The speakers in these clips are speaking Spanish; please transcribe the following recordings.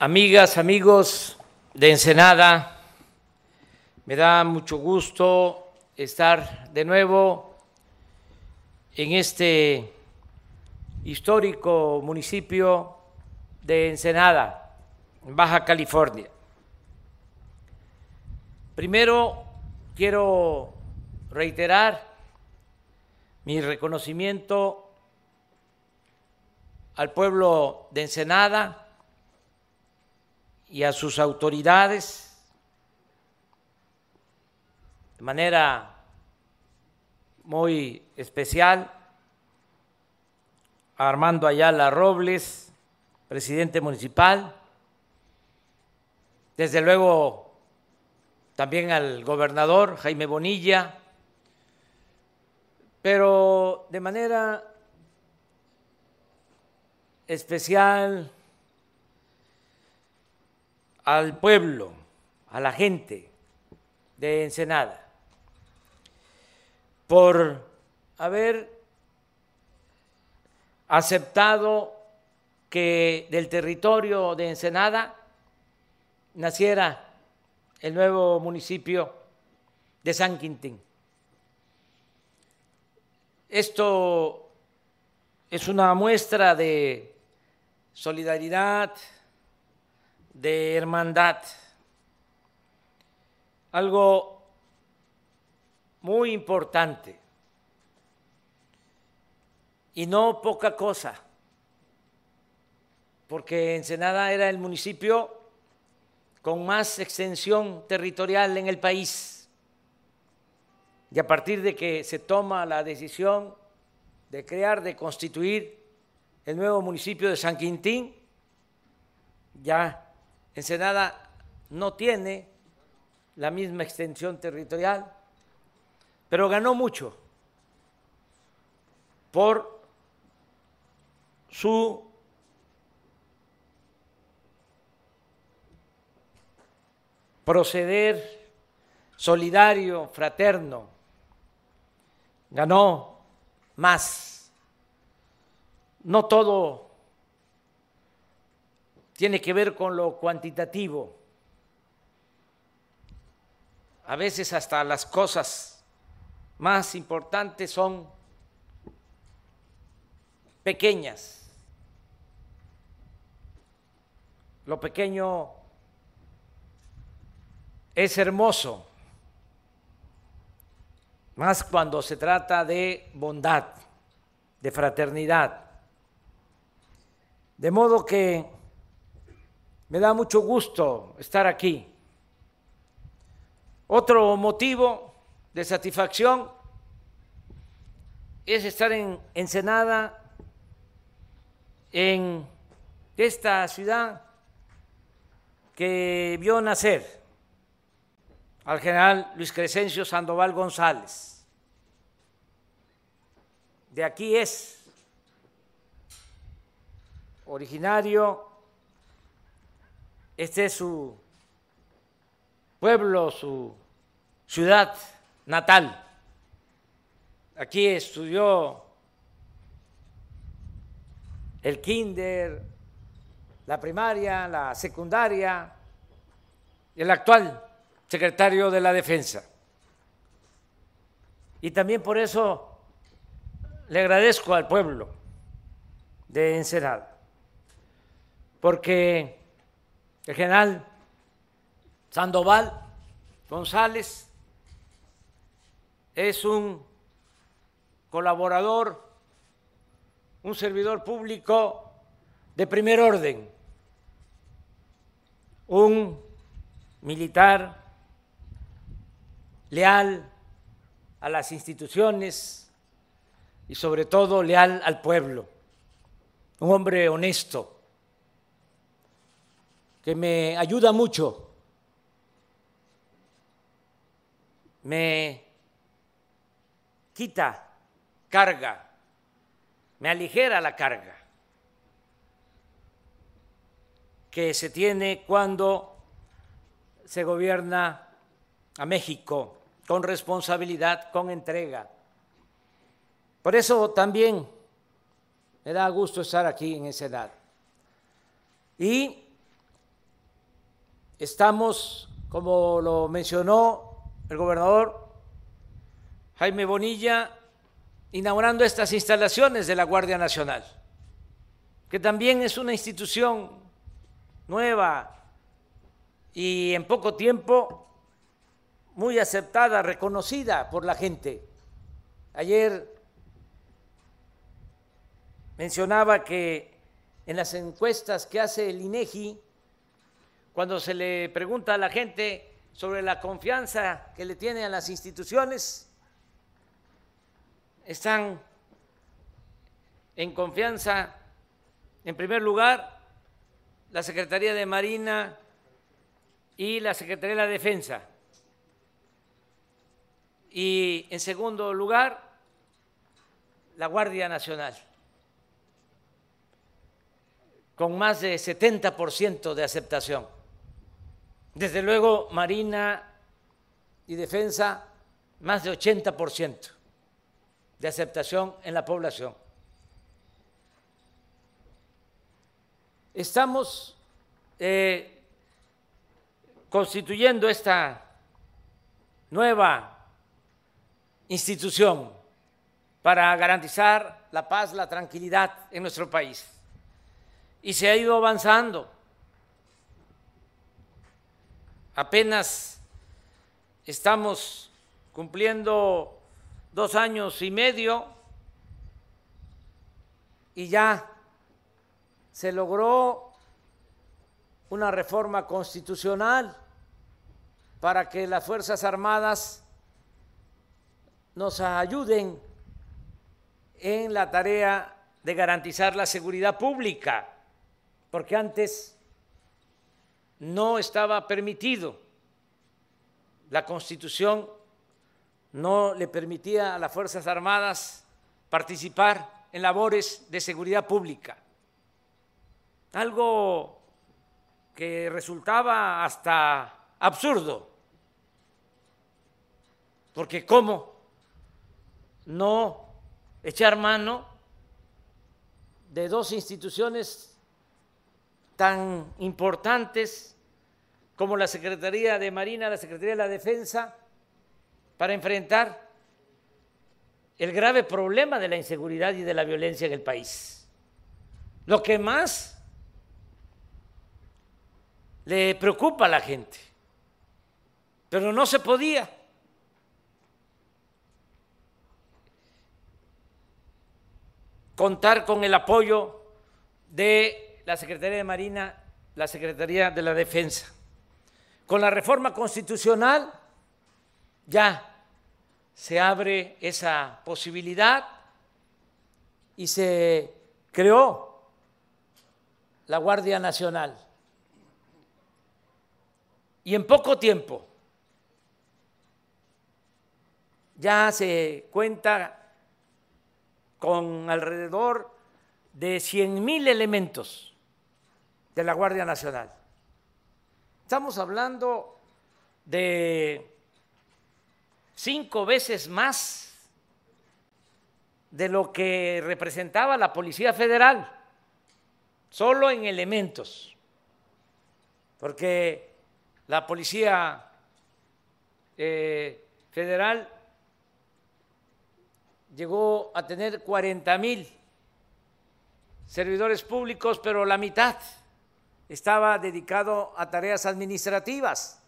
amigas, amigos de Ensenada, me da mucho gusto estar de nuevo en este histórico municipio de Ensenada, Baja California. Primero quiero reiterar mi reconocimiento al pueblo de Ensenada y a sus autoridades de manera muy especial Armando Ayala Robles, presidente municipal, desde luego también al gobernador Jaime Bonilla, pero de manera especial al pueblo, a la gente de Ensenada, por haber aceptado que del territorio de Ensenada naciera el nuevo municipio de San Quintín. Esto es una muestra de solidaridad, de hermandad, algo muy importante y no poca cosa, porque Ensenada era el municipio con más extensión territorial en el país. Y a partir de que se toma la decisión de crear, de constituir el nuevo municipio de San Quintín, ya Ensenada no tiene la misma extensión territorial, pero ganó mucho por su proceder solidario, fraterno, ganó más. No todo tiene que ver con lo cuantitativo. A veces hasta las cosas más importantes son pequeñas. Lo pequeño es hermoso, más cuando se trata de bondad, de fraternidad. De modo que me da mucho gusto estar aquí. Otro motivo de satisfacción es estar en Ensenada, en esta ciudad que vio nacer al general Luis Crescencio Sandoval González. De aquí es originario este es su pueblo, su ciudad natal. Aquí estudió el kinder, la primaria, la secundaria, el actual secretario de la Defensa. Y también por eso le agradezco al pueblo de Ensenada, porque el general Sandoval González es un colaborador, un servidor público de primer orden, un militar leal a las instituciones y sobre todo leal al pueblo, un hombre honesto me ayuda mucho, me quita carga, me aligera la carga que se tiene cuando se gobierna a México con responsabilidad, con entrega. Por eso también me da gusto estar aquí en esa edad. Y estamos, como lo mencionó el gobernador Jaime Bonilla, inaugurando estas instalaciones de la Guardia Nacional, que también es una institución nueva y en poco tiempo muy aceptada, reconocida por la gente. Ayer mencionaba que en las encuestas que hace el INEGI, cuando se le pregunta a la gente sobre la confianza que le tiene a las instituciones, están en confianza, en primer lugar, la Secretaría de Marina y la Secretaría de la Defensa. Y en segundo lugar, la Guardia Nacional, con más de 70% de aceptación. Desde luego, Marina y Defensa, más de 80% de aceptación en la población. Estamos eh, constituyendo esta nueva institución para garantizar la paz, la tranquilidad en nuestro país. Y se ha ido avanzando. Apenas estamos cumpliendo dos años y medio y ya se logró una reforma constitucional para que las Fuerzas Armadas nos ayuden en la tarea de garantizar la seguridad pública, porque antes no estaba permitido. La Constitución no le permitía a las Fuerzas Armadas participar en labores de seguridad pública. Algo que resultaba hasta absurdo, porque ¿cómo no echar mano de dos instituciones tan importantes como la Secretaría de Marina, la Secretaría de la Defensa, para enfrentar el grave problema de la inseguridad y de la violencia en el país. Lo que más le preocupa a la gente, pero no se podía. contar con el apoyo de la Secretaría de Marina, la Secretaría de la Defensa. Con la reforma constitucional ya se abre esa posibilidad y se creó la Guardia Nacional. Y en poco tiempo ya se cuenta con alrededor de 100 mil elementos de la Guardia Nacional. Estamos hablando de cinco veces más de lo que representaba la Policía Federal, solo en elementos, porque la Policía eh, Federal llegó a tener 40 mil servidores públicos, pero la mitad estaba dedicado a tareas administrativas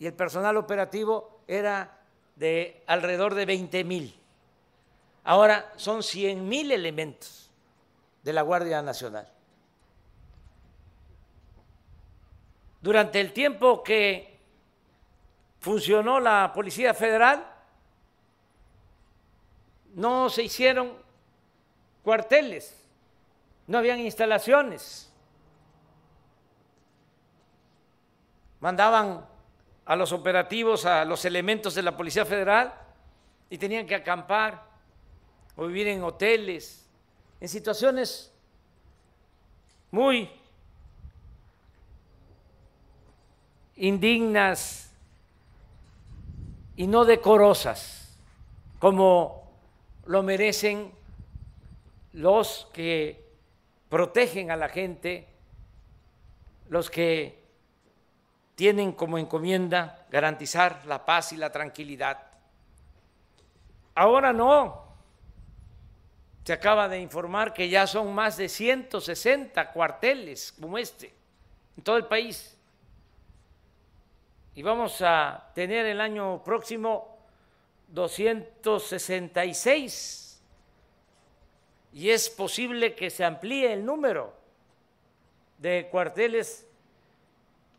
y el personal operativo era de alrededor de 20 mil. Ahora son 100 mil elementos de la Guardia Nacional. Durante el tiempo que funcionó la Policía Federal, no se hicieron cuarteles, no habían instalaciones. Mandaban a los operativos, a los elementos de la Policía Federal y tenían que acampar o vivir en hoteles, en situaciones muy indignas y no decorosas, como lo merecen los que protegen a la gente, los que tienen como encomienda garantizar la paz y la tranquilidad. Ahora no. Se acaba de informar que ya son más de 160 cuarteles como este en todo el país. Y vamos a tener el año próximo 266. Y es posible que se amplíe el número de cuarteles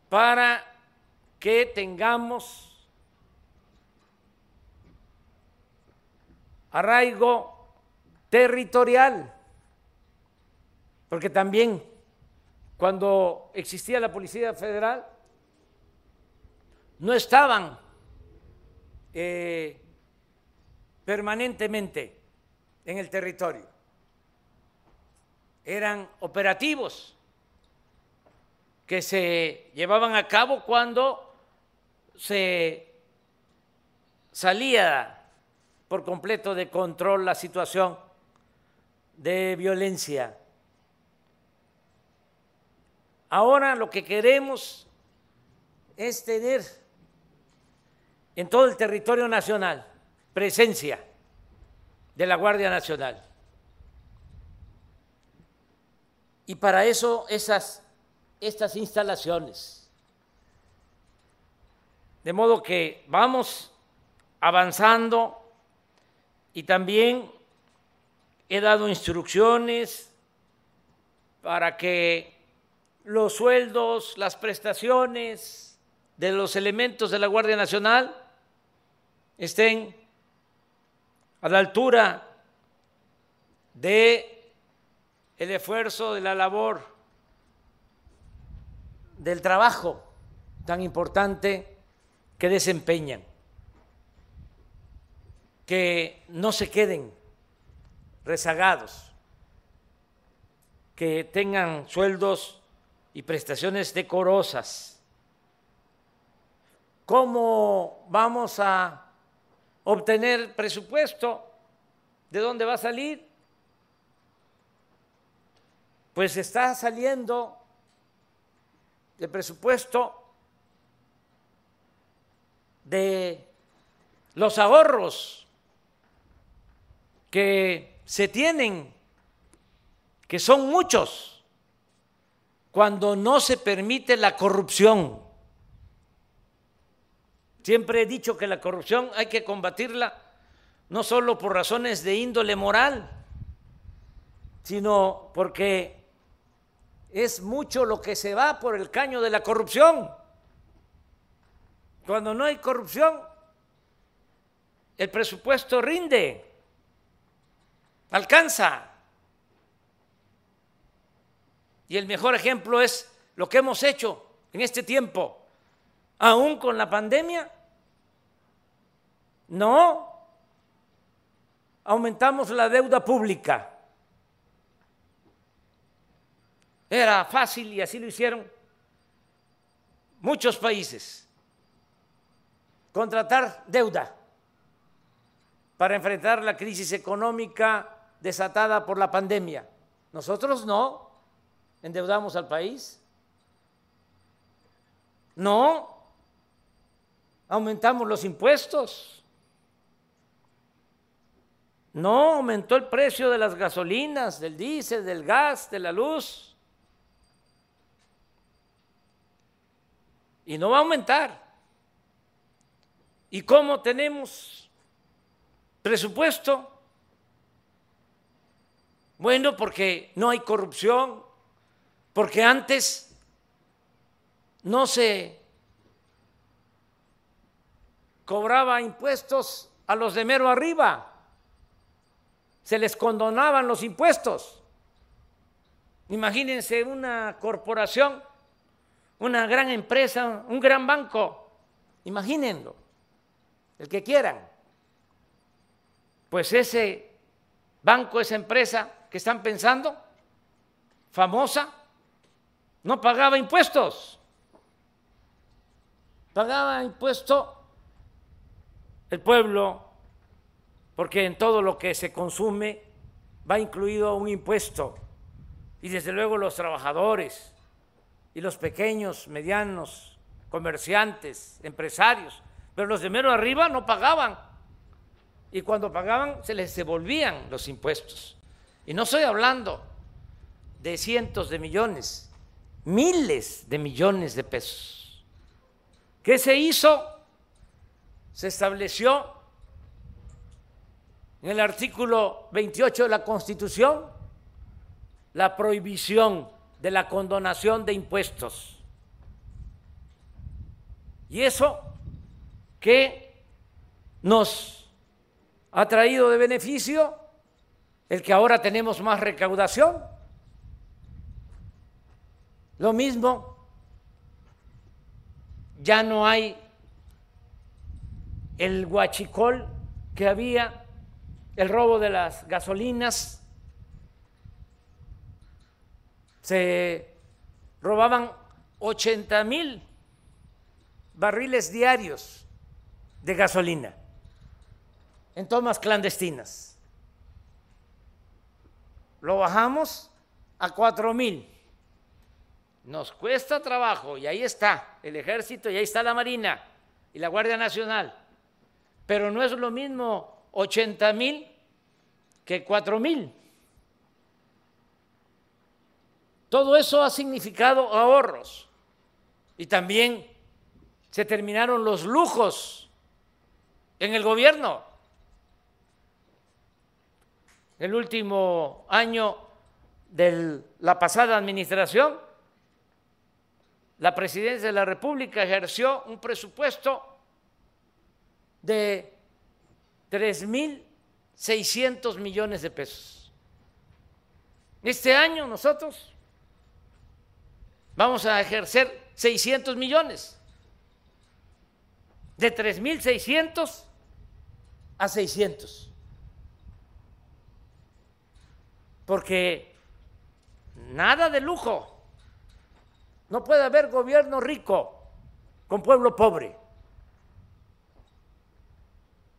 para que tengamos arraigo territorial, porque también cuando existía la Policía Federal no estaban eh, permanentemente en el territorio, eran operativos que se llevaban a cabo cuando se salía por completo de control la situación de violencia. Ahora lo que queremos es tener en todo el territorio nacional presencia de la Guardia Nacional. Y para eso esas estas instalaciones. De modo que vamos avanzando y también he dado instrucciones para que los sueldos, las prestaciones de los elementos de la Guardia Nacional estén a la altura de el esfuerzo de la labor del trabajo tan importante que desempeñan, que no se queden rezagados, que tengan sueldos y prestaciones decorosas. ¿Cómo vamos a obtener presupuesto? ¿De dónde va a salir? Pues está saliendo de presupuesto de los ahorros que se tienen, que son muchos, cuando no se permite la corrupción. Siempre he dicho que la corrupción hay que combatirla no solo por razones de índole moral, sino porque es mucho lo que se va por el caño de la corrupción. Cuando no hay corrupción, el presupuesto rinde, alcanza. Y el mejor ejemplo es lo que hemos hecho en este tiempo, aún con la pandemia. No, aumentamos la deuda pública Era fácil y así lo hicieron muchos países. Contratar deuda para enfrentar la crisis económica desatada por la pandemia. Nosotros no endeudamos al país. No aumentamos los impuestos. No aumentó el precio de las gasolinas, del diésel, del gas, de la luz. y no va a aumentar. ¿Y cómo tenemos presupuesto? Bueno, porque no hay corrupción, porque antes no se cobraba impuestos a los de mero arriba, se les condonaban los impuestos. Imagínense una corporación una gran empresa, un gran banco, imagínenlo, el que quieran. Pues ese banco, esa empresa que están pensando, famosa, no pagaba impuestos. Pagaba impuesto el pueblo, porque en todo lo que se consume va incluido un impuesto. Y desde luego los trabajadores y los pequeños, medianos comerciantes, empresarios, pero los de mero arriba no pagaban. Y cuando pagaban se les devolvían los impuestos. Y no estoy hablando de cientos de millones, miles de millones de pesos. ¿Qué se hizo? Se estableció en el artículo 28 de la Constitución la prohibición de la condonación de impuestos. Y eso que nos ha traído de beneficio el que ahora tenemos más recaudación. Lo mismo, ya no hay el guachicol que había, el robo de las gasolinas, se robaban 80 mil barriles diarios de gasolina en tomas clandestinas. Lo bajamos a cuatro mil. Nos cuesta trabajo y ahí está el ejército y ahí está la Marina y la Guardia Nacional. Pero no es lo mismo 80 mil que cuatro mil. Todo eso ha significado ahorros y también se terminaron los lujos en el gobierno. El último año de la pasada administración, la presidencia de la República ejerció un presupuesto de 3.600 millones de pesos. Este año nosotros vamos a ejercer 600 millones de 3.600 a 600. Porque nada de lujo. No puede haber gobierno rico con pueblo pobre.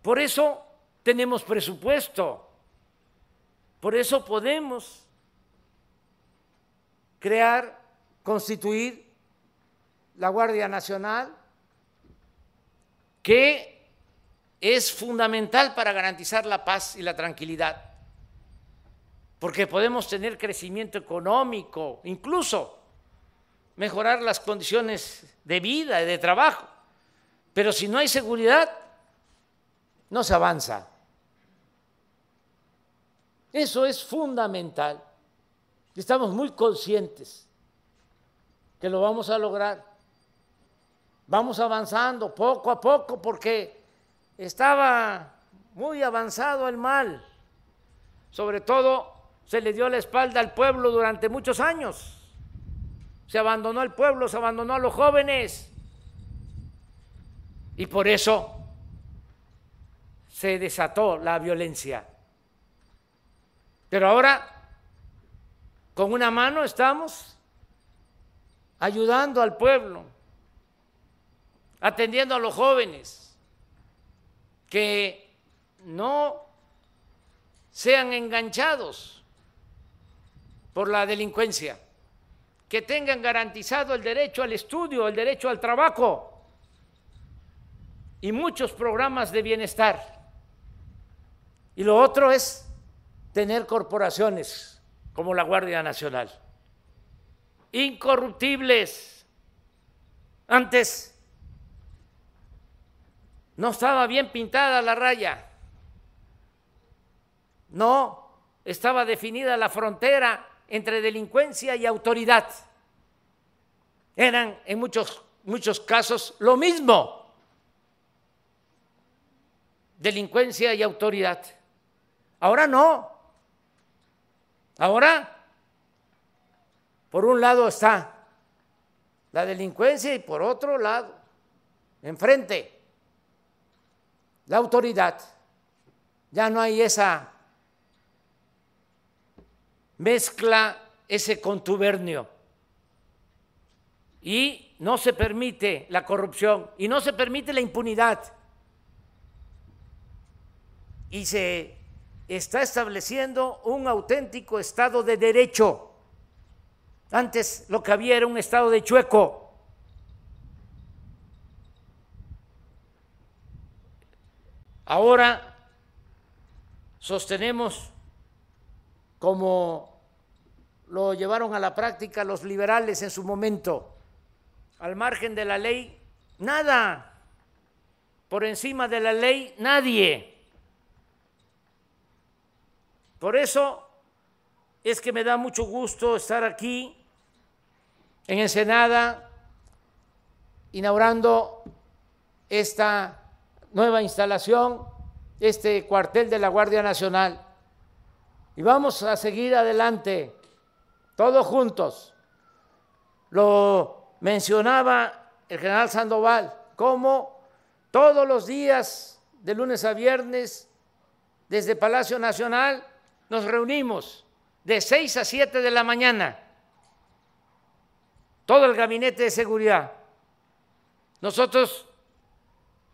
Por eso tenemos presupuesto. Por eso podemos crear, constituir la Guardia Nacional, que es fundamental para garantizar la paz y la tranquilidad, porque podemos tener crecimiento económico, incluso mejorar las condiciones de vida y de trabajo, pero si no hay seguridad, no se avanza. Eso es fundamental. Estamos muy conscientes que lo vamos a lograr. Vamos avanzando poco a poco porque estaba muy avanzado el mal. Sobre todo se le dio la espalda al pueblo durante muchos años. Se abandonó al pueblo, se abandonó a los jóvenes. Y por eso se desató la violencia. Pero ahora, con una mano estamos ayudando al pueblo atendiendo a los jóvenes, que no sean enganchados por la delincuencia, que tengan garantizado el derecho al estudio, el derecho al trabajo y muchos programas de bienestar. Y lo otro es tener corporaciones como la Guardia Nacional, incorruptibles. Antes no estaba bien pintada la raya. No estaba definida la frontera entre delincuencia y autoridad. Eran en muchos, muchos casos lo mismo. Delincuencia y autoridad. Ahora no. Ahora, por un lado está la delincuencia y por otro lado, enfrente, la autoridad. Ya no hay esa mezcla, ese contubernio. Y no se permite la corrupción y no se permite la impunidad. Y se está estableciendo un auténtico Estado de Derecho. Antes lo que había era un Estado de chueco. Ahora sostenemos, como lo llevaron a la práctica los liberales en su momento, al margen de la ley, nada, por encima de la ley, nadie. Por eso es que me da mucho gusto estar aquí en Ensenada inaugurando esta nueva instalación, este cuartel de la Guardia Nacional. Y vamos a seguir adelante, todos juntos. Lo mencionaba el general Sandoval, como todos los días, de lunes a viernes, desde Palacio Nacional, nos reunimos de 6 a 7 de la mañana, todo el gabinete de seguridad. Nosotros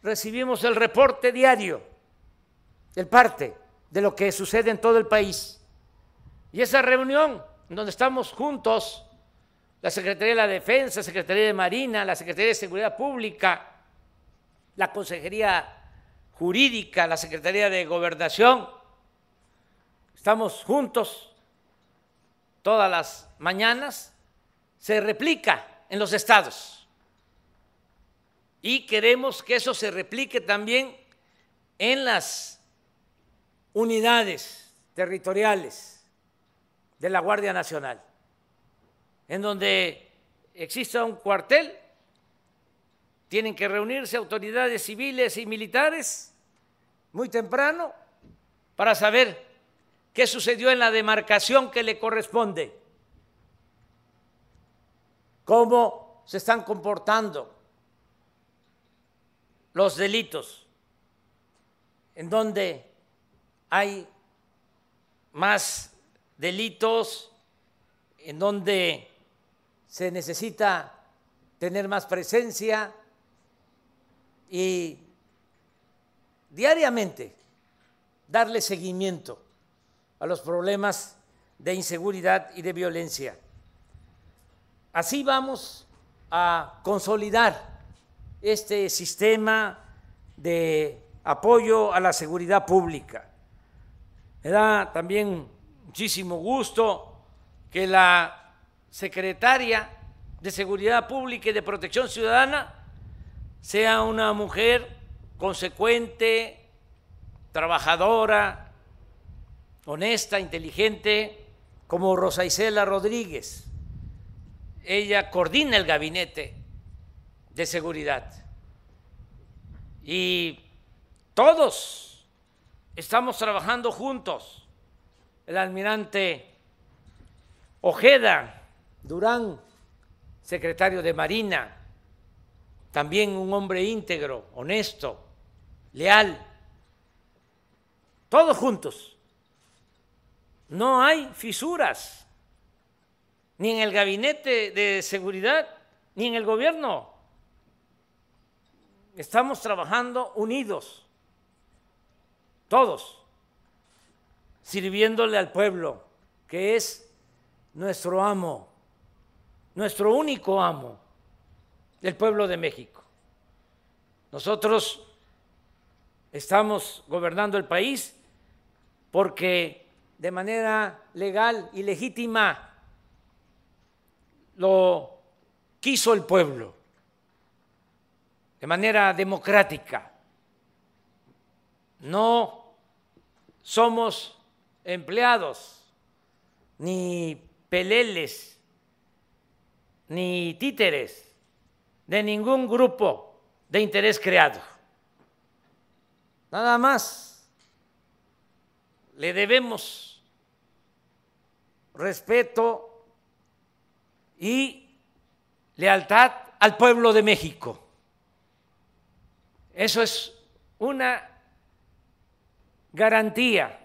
recibimos el reporte diario, el parte de lo que sucede en todo el país. Y esa reunión, donde estamos juntos, la Secretaría de la Defensa, Secretaría de Marina, la Secretaría de Seguridad Pública, la Consejería Jurídica, la Secretaría de Gobernación, estamos juntos todas las mañanas, se replica en los estados y queremos que eso se replique también en las unidades territoriales de la Guardia Nacional, en donde exista un cuartel, tienen que reunirse autoridades civiles y militares muy temprano para saber qué sucedió en la demarcación que le corresponde, cómo se están comportando los delitos, en donde hay más delitos, en donde se necesita tener más presencia y diariamente darle seguimiento a los problemas de inseguridad y de violencia. Así vamos a consolidar este sistema de apoyo a la seguridad pública. Me da también muchísimo gusto que la secretaria de Seguridad Pública y de Protección Ciudadana sea una mujer consecuente, trabajadora, honesta, inteligente, como Rosa Isela Rodríguez. Ella coordina el gabinete de seguridad. Y todos estamos trabajando juntos. El almirante Ojeda Durán, secretario de Marina, también un hombre íntegro, honesto, leal. Todos juntos. No hay fisuras, ni en el gabinete de seguridad, ni en el gobierno estamos trabajando unidos, todos, sirviéndole al pueblo, que es nuestro amo, nuestro único amo, el pueblo de México. Nosotros estamos gobernando el país porque de manera legal y legítima lo quiso el pueblo de manera democrática. No somos empleados, ni peleles, ni títeres de ningún grupo de interés creado. Nada más le debemos respeto y lealtad al pueblo de México. Eso es una garantía.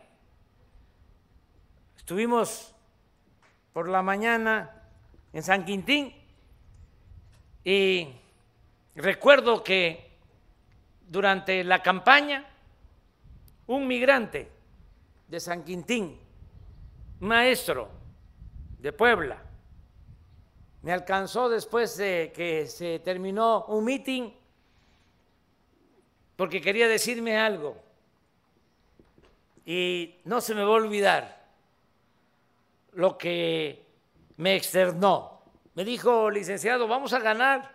Estuvimos por la mañana en San Quintín y recuerdo que durante la campaña un migrante de San Quintín, maestro de Puebla, me alcanzó después de que se terminó un meeting porque quería decirme algo y no se me va a olvidar lo que me externó. Me dijo, licenciado, vamos a ganar.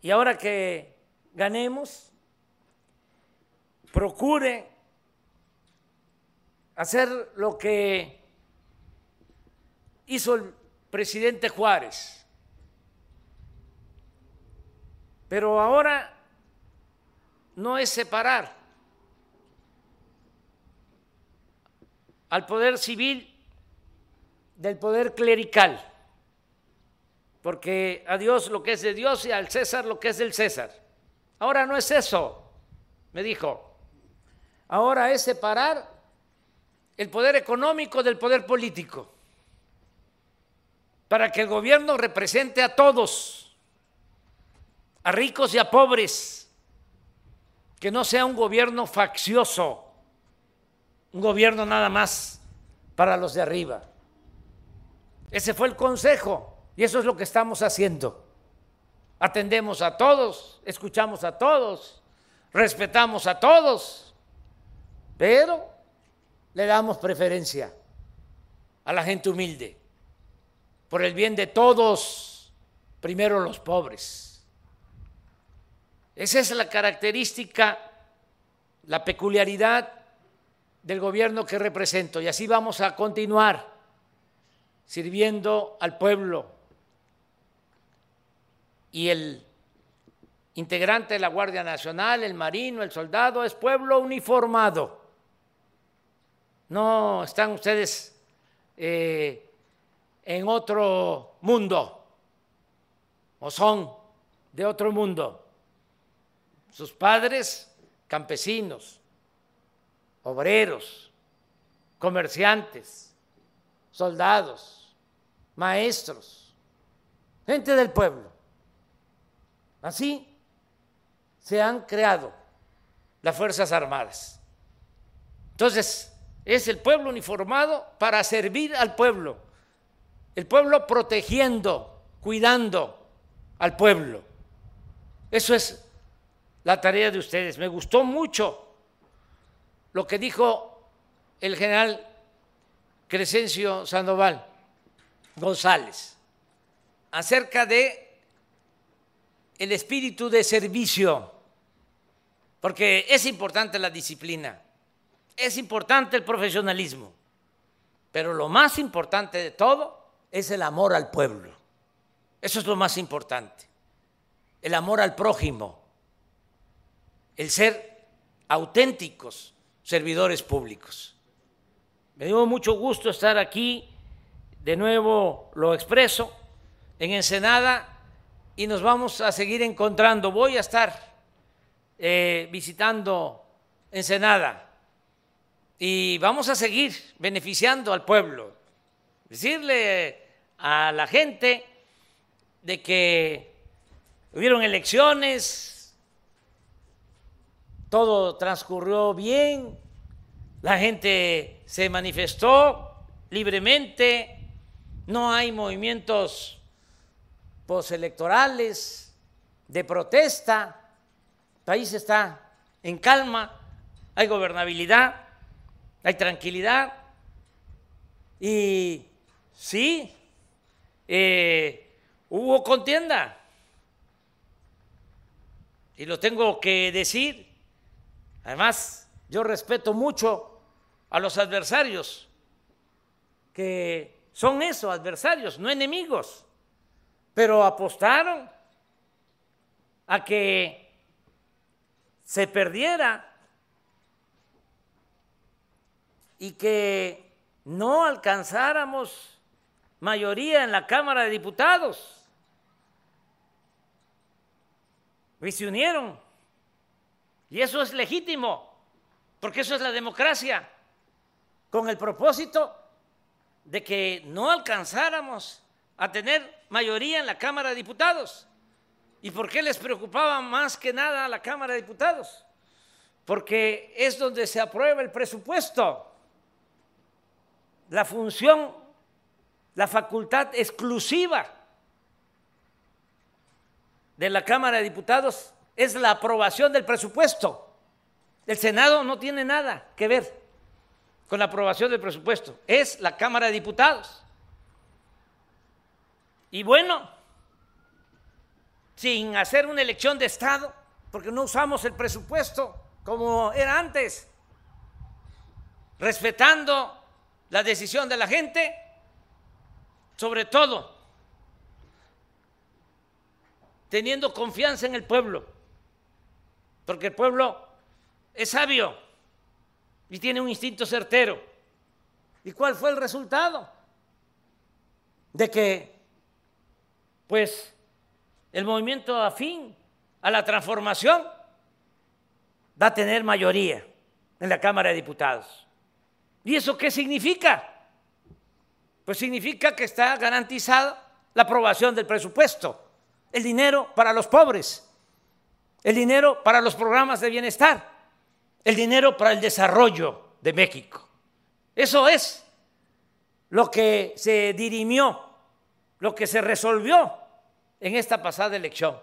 Y ahora que ganemos, procure hacer lo que hizo el presidente Juárez. Pero ahora no es separar al poder civil del poder clerical, porque a Dios lo que es de Dios y al César lo que es del César. Ahora no es eso, me dijo. Ahora es separar el poder económico del poder político, para que el gobierno represente a todos, a ricos y a pobres, que no sea un gobierno faccioso, un gobierno nada más para los de arriba. Ese fue el consejo y eso es lo que estamos haciendo. Atendemos a todos, escuchamos a todos, respetamos a todos, pero le damos preferencia a la gente humilde, por el bien de todos, primero los pobres. Esa es la característica, la peculiaridad del gobierno que represento y así vamos a continuar sirviendo al pueblo. Y el integrante de la Guardia Nacional, el marino, el soldado, es pueblo uniformado. No están ustedes eh, en otro mundo o son de otro mundo. Sus padres, campesinos, obreros, comerciantes, soldados, maestros, gente del pueblo. Así se han creado las Fuerzas Armadas. Entonces, es el pueblo uniformado para servir al pueblo, el pueblo protegiendo, cuidando al pueblo. Eso es la tarea de ustedes. Me gustó mucho lo que dijo el general Crescencio Sandoval González acerca de el espíritu de servicio, porque es importante la disciplina es importante el profesionalismo, pero lo más importante de todo es el amor al pueblo. Eso es lo más importante. El amor al prójimo, el ser auténticos servidores públicos. Me dio mucho gusto estar aquí, de nuevo lo expreso, en Ensenada y nos vamos a seguir encontrando. Voy a estar eh, visitando Ensenada y vamos a seguir beneficiando al pueblo. Decirle a la gente de que hubieron elecciones, todo transcurrió bien, la gente se manifestó libremente, no hay movimientos postelectorales de protesta, el país está en calma, hay gobernabilidad hay tranquilidad. Y sí, eh, hubo contienda. Y lo tengo que decir. Además, yo respeto mucho a los adversarios, que son eso, adversarios, no enemigos, pero apostaron a que se perdiera y que no alcanzáramos mayoría en la Cámara de Diputados. Y se unieron. Y eso es legítimo, porque eso es la democracia, con el propósito de que no alcanzáramos a tener mayoría en la Cámara de Diputados. ¿Y por qué les preocupaba más que nada a la Cámara de Diputados? Porque es donde se aprueba el presupuesto la función, la facultad exclusiva de la Cámara de Diputados es la aprobación del presupuesto. El Senado no tiene nada que ver con la aprobación del presupuesto, es la Cámara de Diputados. Y bueno, sin hacer una elección de Estado, porque no usamos el presupuesto como era antes, respetando la decisión de la gente, sobre todo teniendo confianza en el pueblo, porque el pueblo es sabio y tiene un instinto certero. ¿Y cuál fue el resultado? De que, pues, el movimiento afín a la transformación va a tener mayoría en la Cámara de Diputados. ¿Y eso qué significa? Pues significa que está garantizada la aprobación del presupuesto, el dinero para los pobres, el dinero para los programas de bienestar, el dinero para el desarrollo de México. Eso es lo que se dirimió, lo que se resolvió en esta pasada elección.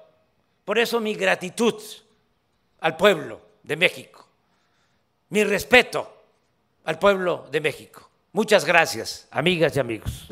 Por eso mi gratitud al pueblo de México, mi respeto al pueblo de México. Muchas gracias, amigas y amigos.